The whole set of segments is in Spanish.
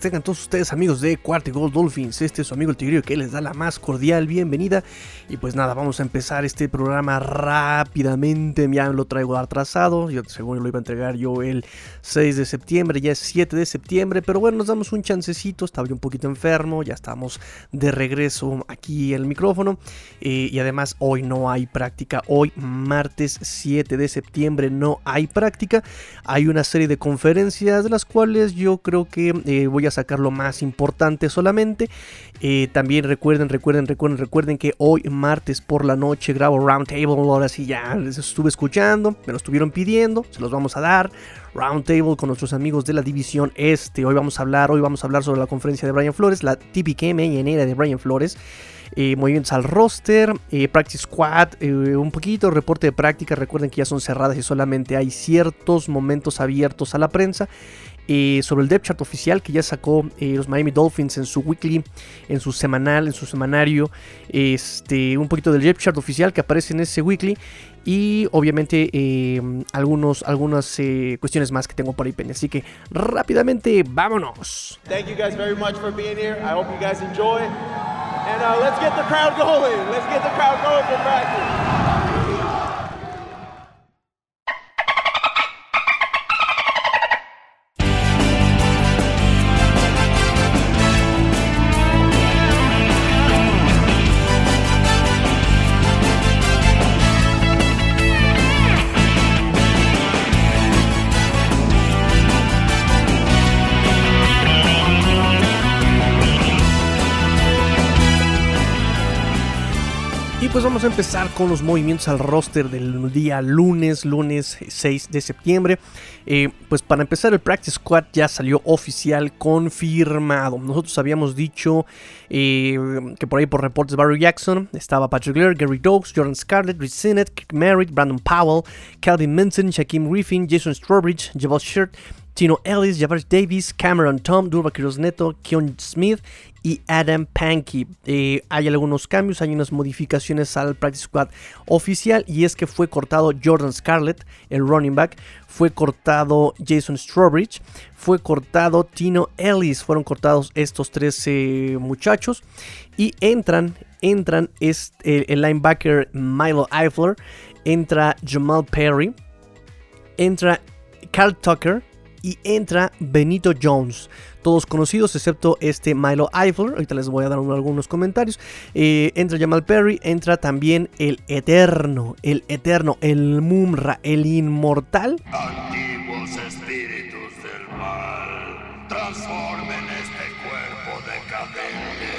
tengan todos ustedes amigos de Cuarto Gold Dolphins. Este es su amigo el Tigrillo que les da la más cordial bienvenida. Y pues nada, vamos a empezar este programa rápidamente. Ya lo traigo atrasado. Yo seguro lo iba a entregar yo el 6 de septiembre, ya es 7 de septiembre. Pero bueno, nos damos un chancecito. Estaba yo un poquito enfermo. Ya estamos de regreso aquí en el micrófono. Eh, y además hoy no hay práctica. Hoy martes 7 de septiembre no hay práctica. Hay una serie de conferencias de las cuales yo creo que eh, voy a sacar lo más importante solamente. Eh, también recuerden, recuerden, recuerden, recuerden que hoy martes por la noche grabo Roundtable. Ahora sí ya les estuve escuchando, me lo estuvieron pidiendo, se los vamos a dar. Roundtable con nuestros amigos de la división este. Hoy vamos a hablar, hoy vamos a hablar sobre la conferencia de Brian Flores, la típica mañanera de Brian Flores. Eh, movimientos al roster, Practice Squad, un poquito reporte de práctica. Recuerden que ya son cerradas y solamente hay ciertos momentos abiertos a la prensa. Eh, sobre el depth chart oficial que ya sacó eh, los Miami Dolphins en su weekly, en su semanal, en su semanario, este, un poquito del depth chart oficial que aparece en ese weekly y obviamente eh, algunos, algunas cuestiones más que tengo por ahí pendientes. Así que rápidamente, vámonos. Thank you guys very much for being here. I hope you guys enjoy. And uh, let's get the crowd going. Let's get the crowd going for practice. Vamos a empezar con los movimientos al roster del día lunes, lunes 6 de septiembre. Eh, pues para empezar el Practice Squad ya salió oficial confirmado. Nosotros habíamos dicho eh, que por ahí por reportes Barry Jackson estaba Patrick Blair, Gary Dogs, Jordan Scarlett, Rich Sinnett, Kirk Merritt, Brandon Powell, Calvin Minton, Shaquem Griffin, Jason Strawbridge, Jabal Shirt, Tino Ellis, Javaris Davis, Cameron Tom, Durba Quiroz Neto, Keon Smith y Adam Pankey. Eh, hay algunos cambios, hay unas modificaciones al Practice Squad oficial y es que fue cortado Jordan Scarlett, el running back, fue cortado Jason Strawbridge, fue cortado Tino Ellis, fueron cortados estos tres eh, muchachos y entran, entran el linebacker Milo Eifler, entra Jamal Perry, entra Carl Tucker y entra Benito Jones todos conocidos, excepto este Milo Eiffel. Ahorita les voy a dar algunos comentarios. Eh, entra Jamal Perry, entra también el Eterno, el Eterno, el Mumra, el Inmortal. Antiguos espíritus del mal, transformen este cuerpo decadente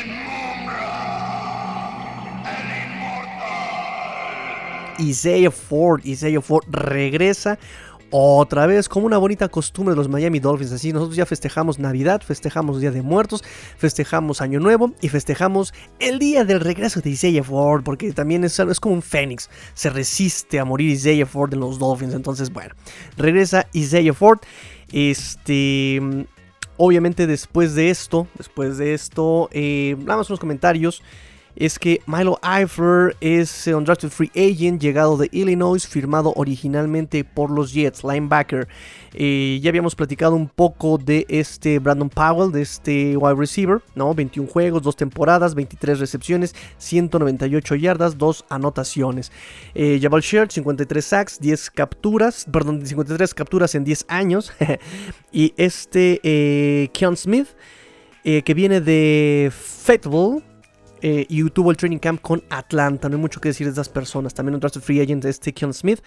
en Mumra, el Inmortal. Isaiah Ford, Isaiah Ford regresa otra vez, como una bonita costumbre de los Miami Dolphins. Así, nosotros ya festejamos Navidad, festejamos Día de Muertos, festejamos Año Nuevo y festejamos el día del regreso de Isaiah Ford, porque también es, es como un Fénix. Se resiste a morir Isaiah Ford en los Dolphins. Entonces, bueno, regresa Isaiah Ford. Este. Obviamente, después de esto, después de esto, eh, unos comentarios es que Milo Eifler es un undrafted free agent llegado de Illinois, firmado originalmente por los Jets, linebacker. Eh, ya habíamos platicado un poco de este Brandon Powell, de este wide receiver, ¿no? 21 juegos, 2 temporadas, 23 recepciones, 198 yardas, 2 anotaciones. Eh, Jabal Shirt, 53 sacks, 10 capturas, perdón, 53 capturas en 10 años. y este eh, Keon Smith, eh, que viene de Fayetteville eh, y tuvo el training camp con Atlanta. No hay mucho que decir de estas personas. También un drafted free agent es Keon Smith.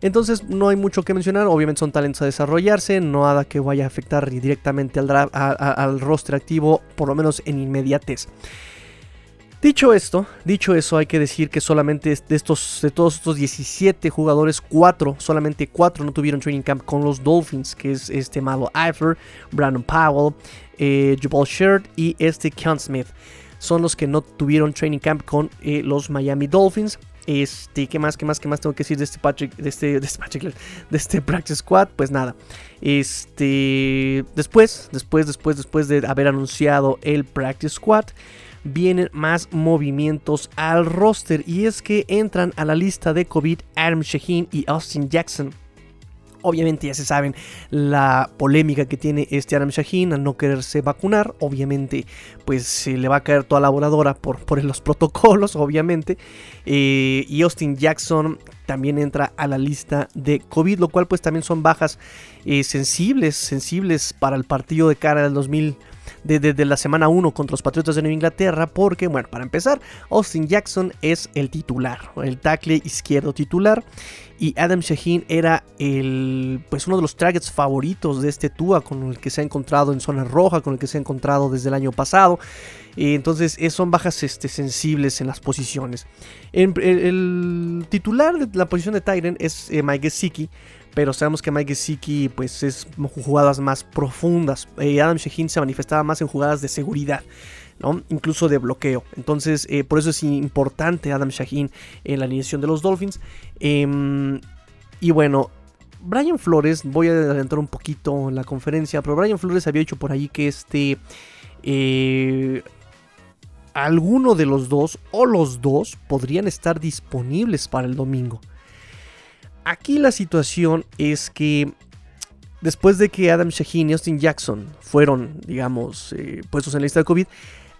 Entonces no hay mucho que mencionar. Obviamente son talentos a desarrollarse. No nada que vaya a afectar directamente al, al roster activo, por lo menos en inmediatez. Dicho esto, dicho eso, hay que decir que solamente de estos, de todos estos 17 jugadores, 4, solamente 4 no tuvieron training camp con los Dolphins, que es este Malo Eifler, Brandon Powell, eh, Jabal Shirt y este Keon Smith son los que no tuvieron training camp con eh, los Miami Dolphins. Este, ¿qué más, qué más, qué más tengo que decir de este Patrick, de este, este de este Practice Squad? Pues nada. Este, después, después, después, después de haber anunciado el Practice Squad, vienen más movimientos al roster y es que entran a la lista de COVID Adam Shaheen y Austin Jackson. Obviamente ya se saben la polémica que tiene este Aram Shaheen al no quererse vacunar. Obviamente pues se le va a caer toda la voladora por, por los protocolos, obviamente. Eh, y Austin Jackson también entra a la lista de COVID, lo cual pues también son bajas eh, sensibles, sensibles para el partido de cara al 2020 desde de, la semana 1 contra los Patriotas de Nueva Inglaterra, porque, bueno, para empezar, Austin Jackson es el titular, el tackle izquierdo titular, y Adam Shaheen era el, pues uno de los targets favoritos de este Tua, con el que se ha encontrado en zona roja, con el que se ha encontrado desde el año pasado. Entonces eh, son bajas este, sensibles en las posiciones. En, el, titular de la posición de Tyren es eh, Mike Gesicki, pero sabemos que Mike Gesicki pues es jugadas más profundas. Eh, Adam Shaheen se manifestaba más en jugadas de seguridad. ¿no? incluso de bloqueo. Entonces, eh, por eso es importante Adam Shaheen en la alineación de los Dolphins. Em, y bueno, Brian Flores, voy a adelantar un poquito la conferencia, pero Brian Flores había dicho por ahí que este. Eh, alguno de los dos o los dos podrían estar disponibles para el domingo. Aquí la situación es que después de que Adam Shaheen y Austin Jackson fueron, digamos, eh, puestos en la lista de COVID,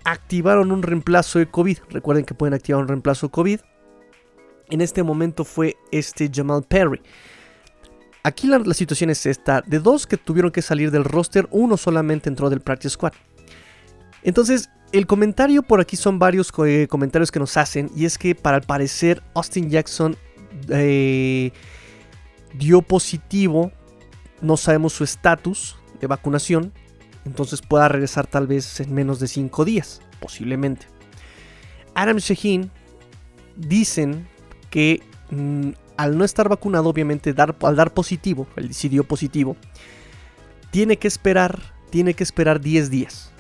activaron un reemplazo de COVID. Recuerden que pueden activar un reemplazo COVID. En este momento fue este Jamal Perry. Aquí la, situación es esta. De dos que tuvieron que salir del roster, uno solamente entró del Practice Squad. Entonces, el comentario por aquí son varios eh, comentarios que nos hacen. Y es que para el parecer Austin Jackson eh, dio positivo, no sabemos su estatus de vacunación, entonces pueda regresar tal vez en menos de 5 días, posiblemente. Adam Shaheen dicen que mm, al no estar vacunado, obviamente dar, al dar positivo, el dio positivo, tiene que esperar, tiene que esperar 10 días.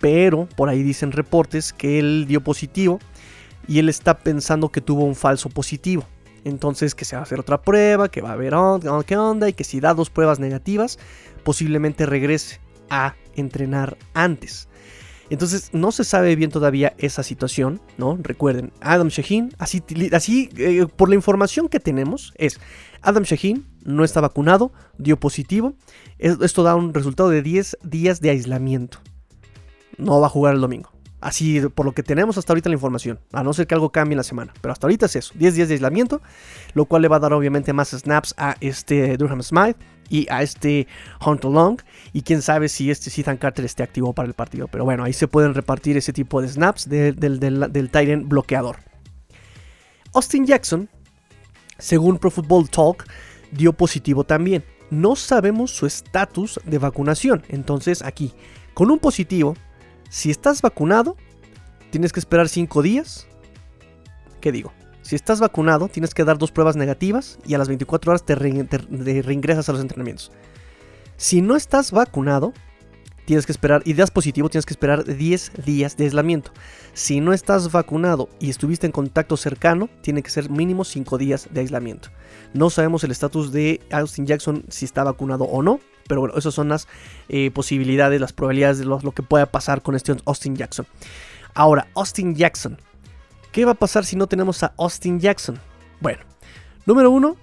Pero por ahí dicen reportes que él dio positivo y él está pensando que tuvo un falso positivo. Entonces que se va a hacer otra prueba, que va a ver qué onda y que si da dos pruebas negativas, posiblemente regrese a entrenar antes. Entonces no se sabe bien todavía esa situación, ¿no? Recuerden, Adam Shaheen, así, así eh, por la información que tenemos, es Adam Shaheen no está vacunado, dio positivo. Esto da un resultado de 10 días de aislamiento. No va a jugar el domingo. Así por lo que tenemos hasta ahorita la información, a no ser que algo cambie en la semana. Pero hasta ahorita es eso, 10 días de aislamiento, lo cual le va a dar obviamente más snaps a este Durham Smith y a este Hunter Long. Y quién sabe si este Ethan Carter esté activo para el partido. Pero bueno, ahí se pueden repartir ese tipo de snaps del, del, Tyrant bloqueador. Austin Jackson, según Pro Football Talk, dio positivo también. No sabemos su estatus de vacunación. Entonces aquí, con un positivo, si estás vacunado, tienes que esperar 5 días. ¿Qué digo? Si estás vacunado, tienes que dar dos pruebas negativas y a las 24 horas te, reingresas a los entrenamientos. Si no estás vacunado, tienes que esperar, y das positivo, tienes que esperar 10 días de aislamiento. Si no estás vacunado y estuviste en contacto cercano, tiene que ser mínimo 5 días de aislamiento. No sabemos el estatus de Austin Jackson si está vacunado o no. Pero bueno, esas son las eh, posibilidades, las probabilidades de lo, que pueda pasar con este Austin Jackson. Ahora, Austin Jackson. ¿Qué va a pasar si no tenemos a Austin Jackson? Bueno, número uno,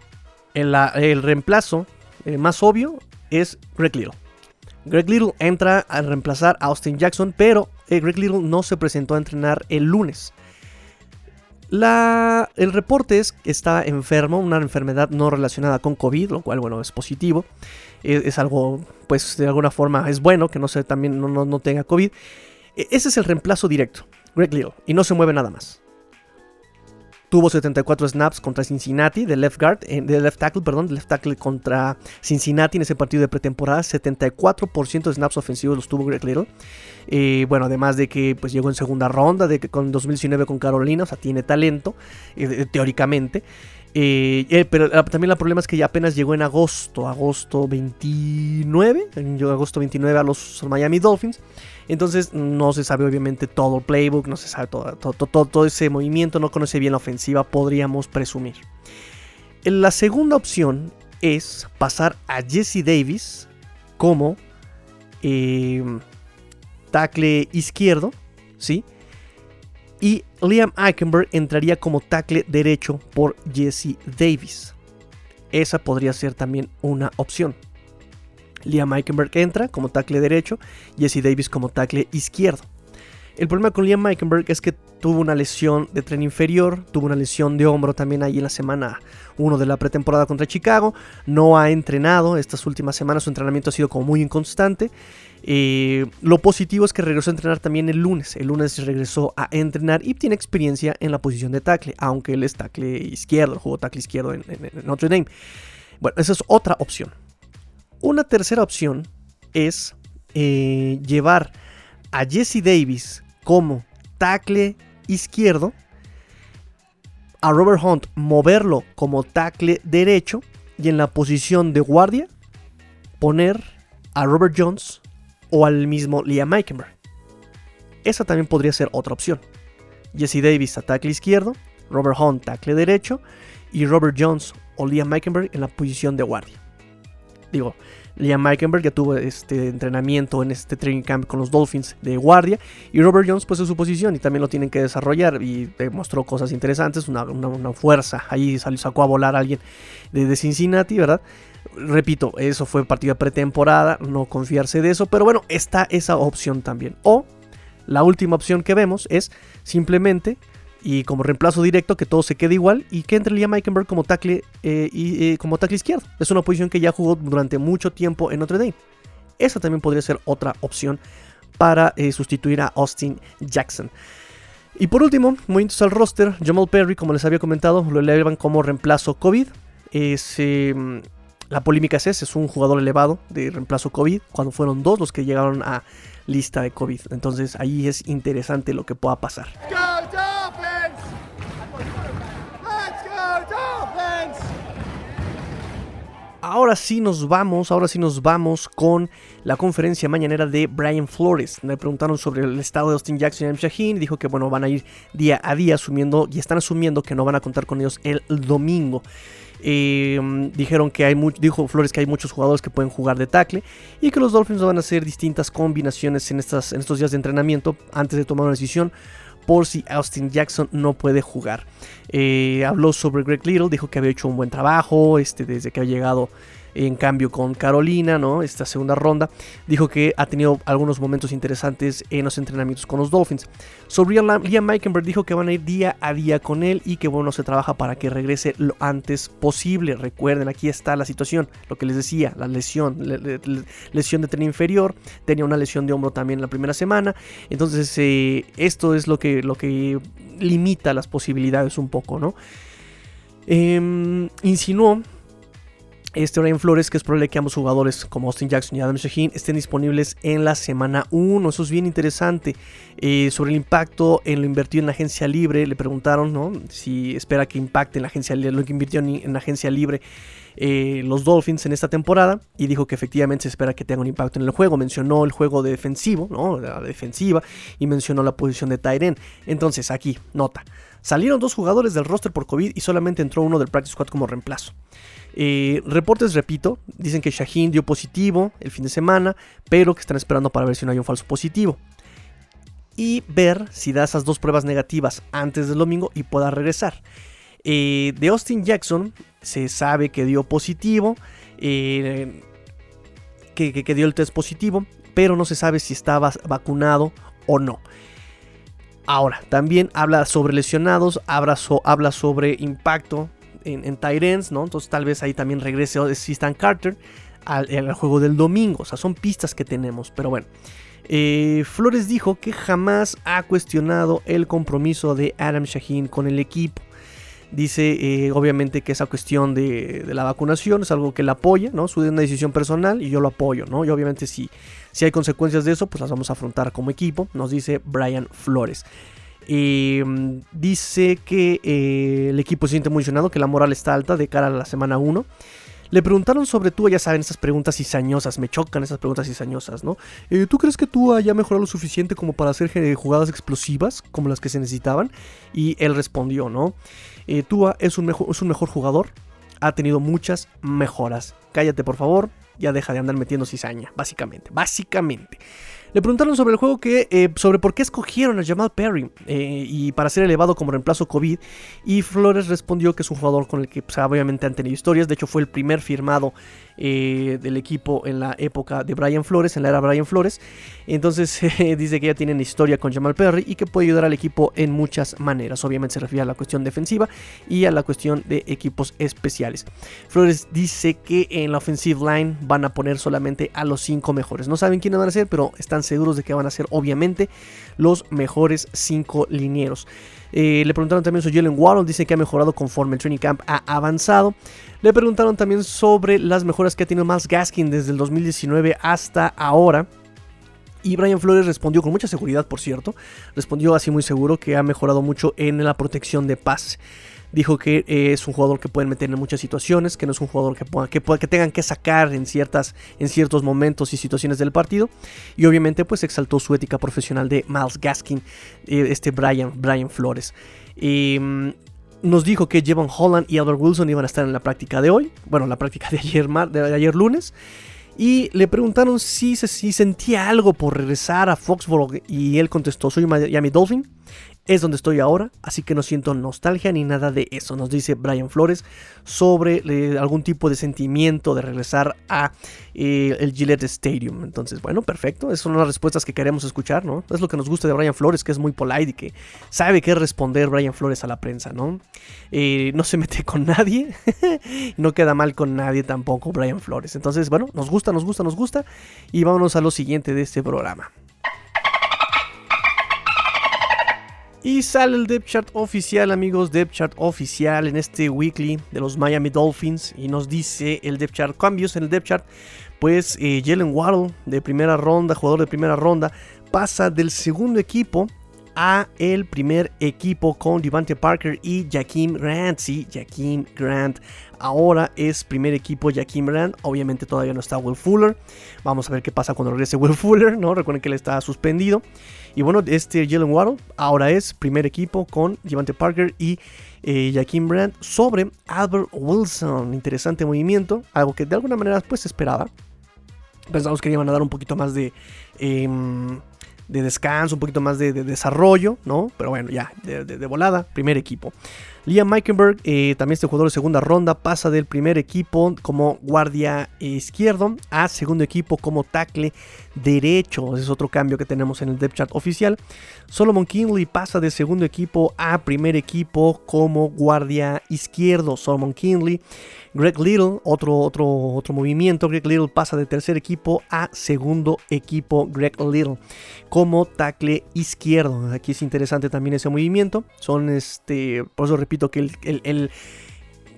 el, reemplazo eh, más obvio es Greg Little. Greg Little entra a reemplazar a Austin Jackson, pero eh, Greg Little no se presentó a entrenar el lunes. La, el reporte es que está enfermo, una enfermedad no relacionada con COVID, lo cual, bueno, es positivo. Es, algo, pues, de alguna forma es bueno que no, se, también no, no tenga COVID. E, ese es el reemplazo directo, Greg Little, y no se mueve nada más. Tuvo 74 snaps contra Cincinnati de left guard, eh, de left tackle, perdón, de left tackle contra Cincinnati en ese partido de pretemporada. 74% de snaps ofensivos los tuvo Greg Little. Eh, bueno, además de que pues llegó en segunda ronda, de que con 2019 con Carolina, o sea, tiene talento, eh, teóricamente. pero también el problema es que ya apenas llegó en agosto, agosto 29, en agosto 29 a los Miami Dolphins. Entonces no se sabe obviamente todo el playbook, no se sabe todo, todo, ese movimiento, no conoce bien la ofensiva, podríamos presumir. La segunda opción es pasar a Jesse Davis como em, tackle izquierdo, ¿sí? Y Liam Eichenberg entraría como tackle derecho por Jesse Davis. Esa podría ser también una opción. Liam Eikenberg entra como tackle derecho, Jesse Davis como tackle izquierdo. El problema con Liam Eikenberg es que tuvo una lesión de tren inferior, tuvo una lesión de hombro también ahí en la semana 1 de la pretemporada contra Chicago, no ha entrenado estas últimas semanas, su entrenamiento ha sido como muy inconstante. Eh, lo positivo es que regresó a entrenar también el lunes, el lunes regresó a entrenar y tiene experiencia en la posición de tackle, aunque él es tackle izquierdo, jugó tackle izquierdo en, Notre Dame. Bueno, esa es otra opción. Una tercera opción es eh, llevar a Jesse Davis como tackle izquierdo, a Robert Hunt moverlo como tackle derecho y en la posición de guardia poner a Robert Jones o al mismo Liam Eikenberg. Esa también podría ser otra opción. Jesse Davis a tackle izquierdo, Robert Hunt tackle derecho y Robert Jones o Liam Eikenberg en la posición de guardia. Digo, Liam Meikenberg ya tuvo este entrenamiento en este training camp con los Dolphins de guardia. Y Robert Jones, pues en su posición y también lo tienen que desarrollar. Y demostró cosas interesantes, una, fuerza. Ahí sacó a volar a alguien de, Cincinnati, ¿verdad? Repito, eso fue partida pretemporada, no confiarse de eso. Pero bueno, está esa opción también. O la última opción que vemos es simplemente y como reemplazo directo que todo se quede igual y que entre Liam Eikenberg como tackle, eh, y, eh, como tackle izquierdo. Es una posición que ya jugó durante mucho tiempo en Notre Dame. Esa también podría ser otra opción para eh, sustituir a Austin Jackson. Y por último, movimientos al roster, Jamal Perry, como les había comentado, lo elevan como reemplazo COVID. Em, la polémica es es un jugador elevado de reemplazo COVID, cuando fueron dos los que llegaron a lista de COVID. Entonces ahí es interesante lo que pueda pasar. Ahora sí nos vamos, ahora sí nos vamos con la conferencia mañanera de Brian Flores. Le preguntaron sobre el estado de Austin Jackson y M. Shaheen. Dijo que bueno, van a ir día a día asumiendo y están asumiendo que no van a contar con ellos el domingo. Em, dijeron que hay dijo Flores que hay muchos jugadores que pueden jugar de tackle y que los Dolphins van a hacer distintas combinaciones en, estas, en estos días de entrenamiento antes de tomar una decisión por si Austin Jackson no puede jugar. Eh, habló sobre Greg Little, dijo que había hecho un buen trabajo este, desde que ha llegado en cambio con Carolina, ¿no? Esta segunda ronda, dijo que ha tenido algunos momentos interesantes en los entrenamientos con los Dolphins. Sobre Liam Meikenberg dijo que van a ir día a día con él y que bueno, se trabaja para que regrese lo antes posible. Recuerden, aquí está la situación, lo que les decía, la lesión, lesión de tren inferior, tenía una lesión de hombro también la primera semana. Entonces, eh, esto es lo que, lo que limita las posibilidades un poco, ¿no? Em, insinuó este Brian Flores, que es probable que ambos jugadores como Austin Jackson y Adam Shaheen estén disponibles en la semana 1. Eso es bien interesante. Eh, sobre el impacto en lo invertido en la agencia libre, le preguntaron si espera que impacte en la agencia, lo que invirtió en, la agencia libre eh, los Dolphins en esta temporada. Y dijo que efectivamente se espera que tenga un impacto en el juego. Mencionó el juego de defensivo, la defensiva, y mencionó la posición de Tyren. Entonces, aquí, nota. Salieron dos jugadores del roster por COVID y solamente entró uno del practice squad como reemplazo. Eh, reportes, repito, dicen que Shaheen dio positivo el fin de semana, pero que están esperando para ver si no hay un falso positivo. Y ver si da esas dos pruebas negativas antes del domingo y pueda regresar. Eh, de Austin Jackson se sabe que dio positivo, eh, que, dio el test positivo, pero no se sabe si estaba vacunado o no. Ahora, también habla sobre lesionados, habla sobre impacto en, en ¿no? Entonces tal vez ahí también regrese Stan Carter al, juego del domingo. O sea, son pistas que tenemos, pero bueno. Eh, Flores dijo que jamás ha cuestionado el compromiso de Adam Shaheen con el equipo. Dice eh, obviamente que esa cuestión de, la vacunación es algo que él apoya, ¿no? Es una decisión personal y yo lo apoyo, ¿no? Y obviamente si, si hay consecuencias de eso, pues las vamos a afrontar como equipo, nos dice Brian Flores. Mm, dice que eh, el equipo se siente emocionado, que la moral está alta de cara a la semana 1. Le preguntaron sobre tú, ya saben, esas preguntas cizañosas, me chocan esas preguntas cizañosas, ¿no? Eh, ¿Tú crees que tú haya mejorado lo suficiente como para hacer jugadas explosivas como las que se necesitaban? Y él respondió, ¿no? Eh, Tua es un mejor jugador, ha tenido muchas mejoras. Cállate, por favor, ya deja de andar metiendo cizaña, básicamente, básicamente. Le preguntaron sobre el juego que, eh, sobre por qué escogieron a Jamal Perry eh, y para ser elevado como reemplazo COVID. Y Flores respondió que es un jugador con el que pues, obviamente han tenido historias. De hecho, fue el primer firmado eh, del equipo en la época de Brian Flores, en la era Brian Flores. Entonces dice que ya tienen historia con Jamal Perry y que puede ayudar al equipo en muchas maneras. Obviamente se refiere a la cuestión defensiva y a la cuestión de equipos especiales. Flores dice que en la offensive line van a poner solamente a los cinco mejores. No saben quiénes van a ser, pero están seguros de que van a ser obviamente los mejores cinco linieros. Eh, le preguntaron también sobre Jalen Waddle, dice que ha mejorado conforme el training camp ha avanzado. Le preguntaron también sobre las mejoras que ha tenido Miles Gaskin desde el 2019 hasta ahora. Y Brian Flores respondió con mucha seguridad, por cierto. Respondió así muy seguro que ha mejorado mucho en la protección de paz. Dijo que eh, es un jugador que pueden meter en muchas situaciones, que no es un jugador que, que, que tengan que sacar en, ciertas, en ciertos momentos y situaciones del partido. Y obviamente pues exaltó su ética profesional de Miles Gaskin, eh, este Brian, Brian Flores. Mm, nos dijo que Jevon Holland y Albert Wilson iban a estar en la práctica de hoy, bueno, la práctica de ayer, de ayer lunes. Y le preguntaron si, si sentía algo por regresar a Foxborough y él contestó, soy Miami Dolphin es donde estoy ahora, así que no siento nostalgia ni nada de eso, nos dice Brian Flores sobre eh, algún tipo de sentimiento de regresar a eh, el Gillette Stadium. Entonces, bueno, perfecto, esas son las respuestas que queremos escuchar, ¿no? Es lo que nos gusta de Brian Flores, que es muy polite y que sabe qué responder Brian Flores a la prensa, ¿no? Eh, no se mete con nadie, no queda mal con nadie tampoco Brian Flores. Entonces, bueno, nos gusta, nos gusta, nos gusta y vámonos a lo siguiente de este programa. Y sale el depth chart oficial, amigos, depth chart oficial en este weekly de los Miami Dolphins. Y nos dice el depth chart, cambios en el depth chart. Pues eh, Jalen Waddle, de primera ronda, jugador de primera ronda, pasa del segundo equipo a el primer equipo con Devante Parker y Jakeem Grant. Sí, Jakeem Grant. Ahora es primer equipo Jakeem Grant. Obviamente todavía no está Will Fuller. Vamos a ver qué pasa cuando regrese Will Fuller, ¿no? Recuerden que él está suspendido. Y bueno, este Jalen Waddle ahora es primer equipo con Devante Parker y eh, Jakeem Grant sobre Albert Wilson. Interesante movimiento, algo que de alguna manera pues esperaba. Pensamos que iban a dar un poquito más de... Em, de descanso, un poquito más de, desarrollo, ¿no? Pero bueno, ya, de, volada, primer equipo. Liam Meikenberg, eh, también este jugador de segunda ronda, pasa del primer equipo como guardia izquierdo a segundo equipo como tackle derecho. Ese es otro cambio que tenemos en el depth chart oficial. Solomon Kinley pasa de segundo equipo a primer equipo como guardia izquierdo. Solomon Kinley. Greg Little, otro, otro, otro movimiento. Greg Little pasa de tercer equipo a segundo equipo. Greg Little como tackle izquierdo. Aquí es interesante también ese movimiento. Son este, por eso repito que el,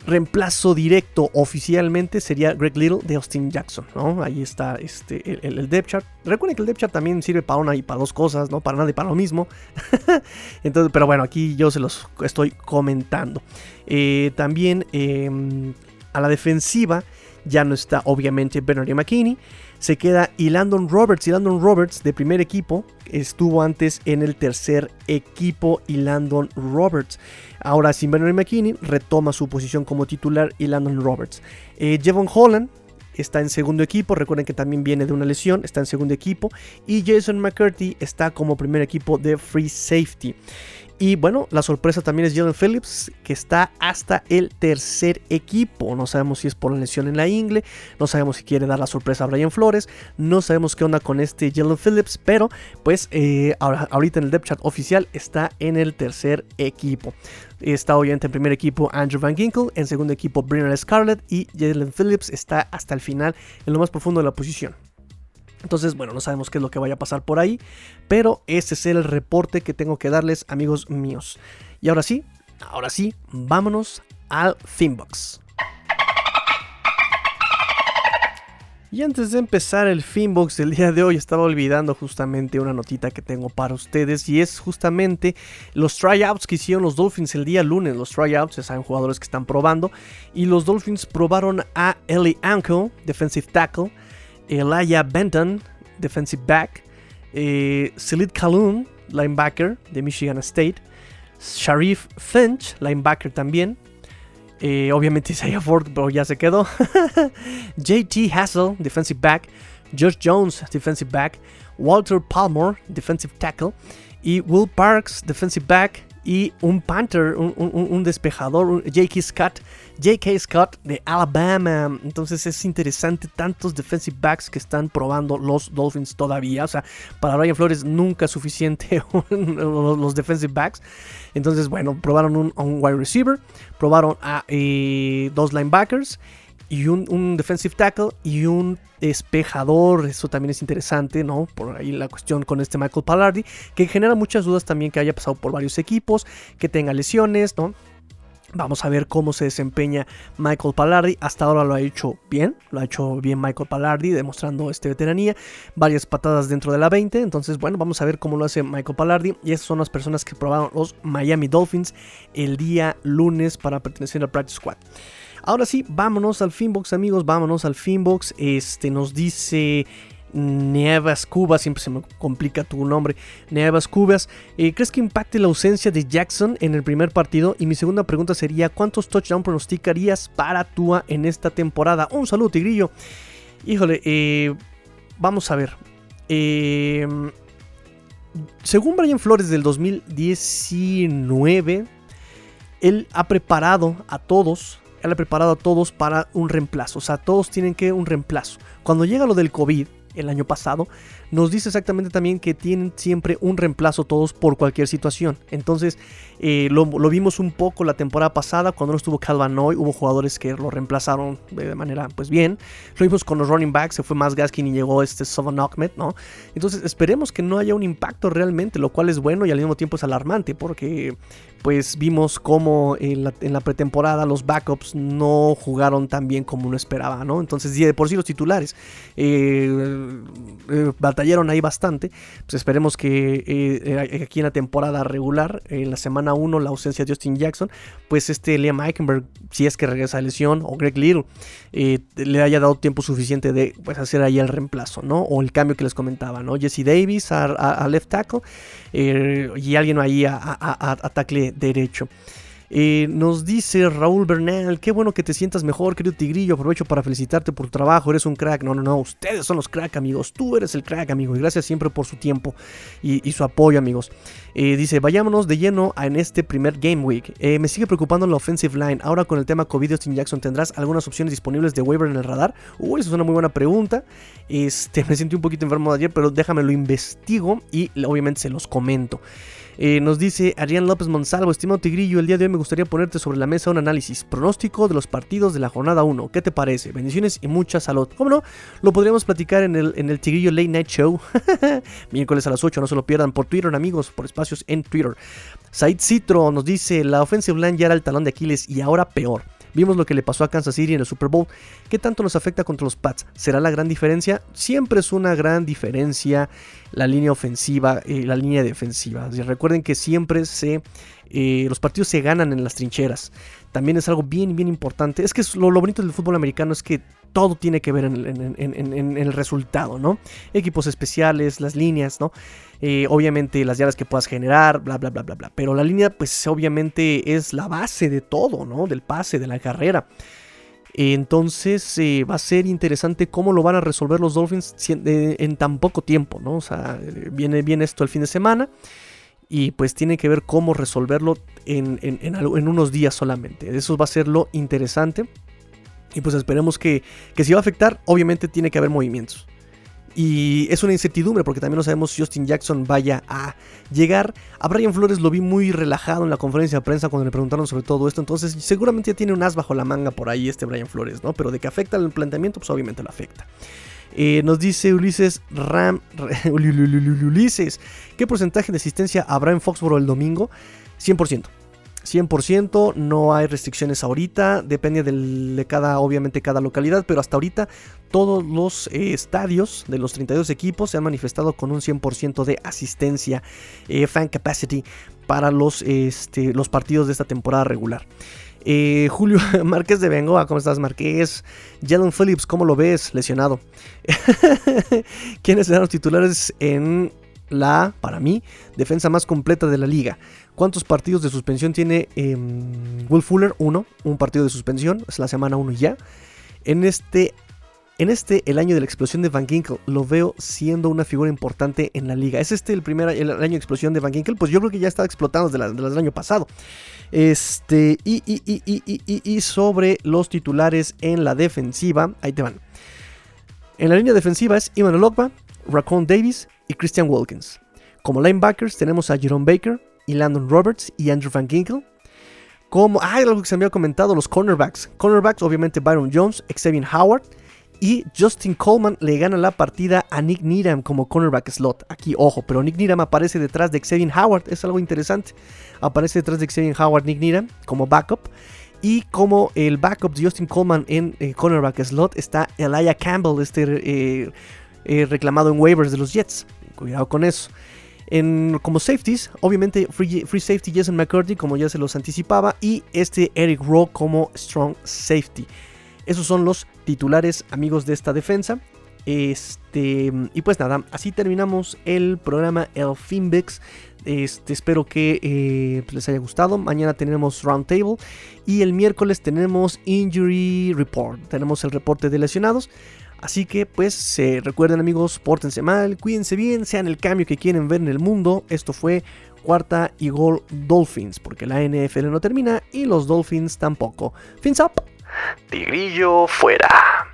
reemplazo directo oficialmente sería Greg Little de Austin Jackson, ¿no? Ahí está este, el, depth chart. Recuerden que el depth chart también sirve para una y para dos cosas, ¿no? Para nada y para lo mismo. Entonces, pero bueno, aquí yo se los estoy comentando. Eh, también em, a la defensiva ya no está obviamente Bernard McKinney. Se queda y Landon Roberts. Y Landon Roberts de primer equipo estuvo antes en el tercer equipo. Y Landon Roberts. Ahora sin Bernard McKinney retoma su posición como titular y Landon Roberts. Eh, Jevon Holland está en segundo equipo. Recuerden que también viene de una lesión, está en segundo equipo. Y Jason McCurdy está como primer equipo de free safety. Y bueno, la sorpresa también es Jalen Phillips, que está hasta el tercer equipo. No sabemos si es por la lesión en la ingle, no sabemos si quiere dar la sorpresa a Brian Flores, no sabemos qué onda con este Jalen Phillips, pero pues eh, ahorita en el depth oficial está en el tercer equipo. Está obviamente en primer equipo Andrew Van Ginkle, en segundo equipo Brenner Scarlett y Jalen Phillips está hasta el final en lo más profundo de la posición. Entonces, bueno, no sabemos qué es lo que vaya a pasar por ahí, pero ese es el reporte que tengo que darles, amigos míos. Y ahora sí, ahora sí, vámonos al Finbox. Y antes de empezar el Finbox del día de hoy, estaba olvidando justamente una notita que tengo para ustedes y es justamente los tryouts que hicieron los Dolphins el día lunes. Los tryouts, ya saben, jugadores que están probando. Y los Dolphins probaron a Ellie Anko, defensive tackle, Elijah Benton, defensive back, eh, Salid Kaloun, linebacker de Michigan State, Sharif Finch, linebacker también, eh, obviamente Isaiah Ford, pero ya se quedó, JT Hassel, defensive back, Josh Jones, defensive back, Walter Palmer, defensive tackle, y Will Parks, defensive back, y un Panther, un, despejador, J.K. Scott, J.K. Scott de Alabama. Entonces es interesante tantos defensive backs que están probando los Dolphins todavía. O sea, para Brian Flores nunca es suficiente los defensive backs. Entonces, bueno, probaron un, wide receiver, probaron a eh, dos linebackers y un, defensive tackle y un espejador. Eso también es interesante, ¿no? Por ahí la cuestión con este Michael Pallardi, que genera muchas dudas también que haya pasado por varios equipos, que tenga lesiones, ¿no? Vamos a ver cómo se desempeña Michael Pallardi. Hasta ahora lo ha hecho bien. Lo ha hecho bien Michael Pallardi, demostrando este veteranía. Varias patadas dentro de la 20. Entonces, bueno, vamos a ver cómo lo hace Michael Pallardi. Y esas son las personas que probaron los Miami Dolphins el día lunes para pertenecer al Practice Squad. Ahora sí, vámonos al Finbox, amigos, vámonos al Finbox. Este nos dice Nievas Cubas, siempre se me complica tu nombre, Nievas Cubas. Eh, ¿Crees que impacte la ausencia de Jackson en el primer partido? Y mi segunda pregunta sería, ¿cuántos touchdowns pronosticarías para Tua en esta temporada? Un saludo, Tigrillo. Híjole, eh, vamos a ver. Eh, según Brian Flores del 2019, él ha preparado a todos él ha preparado a todos para un reemplazo. O sea, todos tienen que un reemplazo. Cuando llega lo del COVID, el año pasado, nos dice exactamente también que tienen siempre un reemplazo todos por cualquier situación. Entonces, eh, lo, vimos un poco la temporada pasada, cuando no estuvo Calvanoy, hubo jugadores que lo reemplazaron de manera pues bien. Lo vimos con los running backs, se fue más Gaskin y llegó este Sovan Ahmed, ¿no? Entonces, esperemos que no haya un impacto realmente, lo cual es bueno y al mismo tiempo es alarmante, porque pues vimos como en la, pretemporada los backups no jugaron tan bien como uno esperaba, ¿no? Entonces, de por sí los titulares eh, eh, batallaron ahí bastante. Pues esperemos que eh, aquí en la temporada regular, en la semana 1, la ausencia de Justin Jackson, pues este Liam Eichenberg, si es que regresa a lesión, o Greg Little, le haya dado tiempo suficiente de pues, hacer ahí el reemplazo, ¿no? O el cambio que les comentaba, ¿no? Jesse Davis a, left tackle y alguien ahí a, a, a tackle derecho. Eh, nos dice Raúl Bernal, qué bueno que te sientas mejor, querido Tigrillo. Aprovecho para felicitarte por tu trabajo, eres un crack. No, no, no, ustedes son los crack, amigos. Tú eres el crack, amigo. Y gracias siempre por su tiempo y, su apoyo, amigos. Dice, vayámonos de lleno en este primer Game Week. Eh, me sigue preocupando la offensive line. Ahora con el tema COVID, Austin Jackson, ¿tendrás algunas opciones disponibles de waiver en el radar? Uy, eso es una muy buena pregunta. Este, me sentí un poquito enfermo de ayer, pero déjame lo investigo y obviamente se los comento. Eh, nos dice Arián López Monsalvo, estimado Tigrillo, el día de hoy me gustaría ponerte sobre la mesa un análisis pronóstico de los partidos de la jornada 1. ¿Qué te parece? Bendiciones y mucha salud. ¿Cómo no? Lo podríamos platicar en el, en el Tigrillo Late Night Show. Miércoles a las 8, no se lo pierdan por Twitter, amigos, por en Twitter. Said Citro nos dice, la offensive line ya era el talón de Aquiles y ahora peor. Vimos lo que le pasó a Kansas City en el Super Bowl. ¿Qué tanto nos afecta contra los Pats? ¿Será la gran diferencia? Siempre es una gran diferencia la línea ofensiva y la línea defensiva. recuerden que siempre se, eh, los partidos se ganan en las trincheras. También es algo bien, bien importante. Es que lo, lo bonito del fútbol americano es que todo tiene que ver en, el resultado, ¿no? Equipos especiales, las líneas, ¿no? Eh, obviamente las yardas que puedas generar, bla, bla, bla, bla, bla. Pero la línea, pues obviamente es la base de todo, ¿no? Del pase, de la carrera. Entonces eh, va a ser interesante cómo lo van a resolver los Dolphins eh, en tan poco tiempo, ¿no? O sea, viene bien esto el fin de semana y pues tiene que ver cómo resolverlo en, en, unos días solamente. Eso va a ser lo interesante. Y pues esperemos que, que si va a afectar, obviamente tiene que haber movimientos. Y es una incertidumbre porque también no sabemos si Justin Jackson vaya a llegar. A Brian Flores lo vi muy relajado en la conferencia de prensa cuando le preguntaron sobre todo esto. Entonces seguramente ya tiene un as bajo la manga por ahí este Brian Flores, ¿no? Pero de que afecta el planteamiento, pues obviamente lo afecta. Eh, nos dice Ulises Ram. Ulises, ¿qué porcentaje de asistencia habrá en Foxboro el domingo? 100%. 100%, no hay restricciones ahorita, depende de cada, obviamente cada localidad, pero hasta ahorita todos los eh, estadios de los 32 equipos se han manifestado con un 100% de asistencia, eh, fan capacity para los, este, los partidos de esta temporada regular. Eh, Julio Márquez de Bengoa, ¿cómo estás, Márquez? Jalen Phillips, ¿cómo lo ves? Lesionado. ¿Quiénes serán los titulares en la, para mí, defensa más completa de la liga? ¿Cuántos partidos de suspensión tiene em, Will Fuller? Uno, un partido de suspensión, es la semana 1 ya. En este En este, el año de la explosión de Van Ginkel, lo veo siendo una figura importante en la liga. ¿Es este el primer el año de explosión de Van Ginkel? Pues yo creo que ya estaba explotando desde, el año pasado. Este, y, sobre los titulares en la defensiva, ahí te van. En la línea defensiva es Ivan Olokba, Raccoon Davis y Christian Wilkins. Como linebackers tenemos a Jerome Baker y Landon Roberts y Andrew Van Ginkel. Como, ah, algo que se me había comentado, los cornerbacks. Cornerbacks, obviamente Byron Jones, Xavier Howard. Y Justin Coleman le gana la partida a Nick Needham como cornerback slot. Aquí, ojo, pero Nick Needham aparece detrás de Xavier Howard. Es algo interesante. Aparece detrás de Xavier Howard, Nick Needham, como backup. Y como el backup de Justin Coleman en eh, cornerback slot está Elijah Campbell, este eh, eh, reclamado en waivers de los Jets. Cuidado con eso. Como safeties, obviamente free, safety Jason McCurdy, como ya se los anticipaba, y este Eric Rowe como strong safety. Esos son los titulares amigos de esta defensa. Este, y pues nada, así terminamos el programa El Finbex. Este, espero que eh, les haya gustado. Mañana tenemos Roundtable y el miércoles tenemos Injury Report. Tenemos el reporte de lesionados. Así que pues se recuerden amigos, pórtense mal, cuídense bien, sean el cambio que quieren ver en el mundo. Esto fue cuarta y gol Dolphins, porque la NFL no termina y los Dolphins tampoco. Fins up. Tigrillo fuera.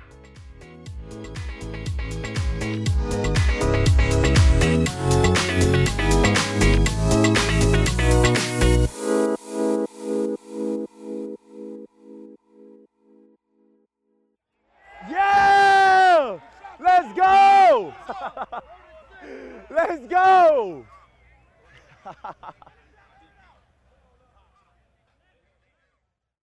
Let's go! Let's go!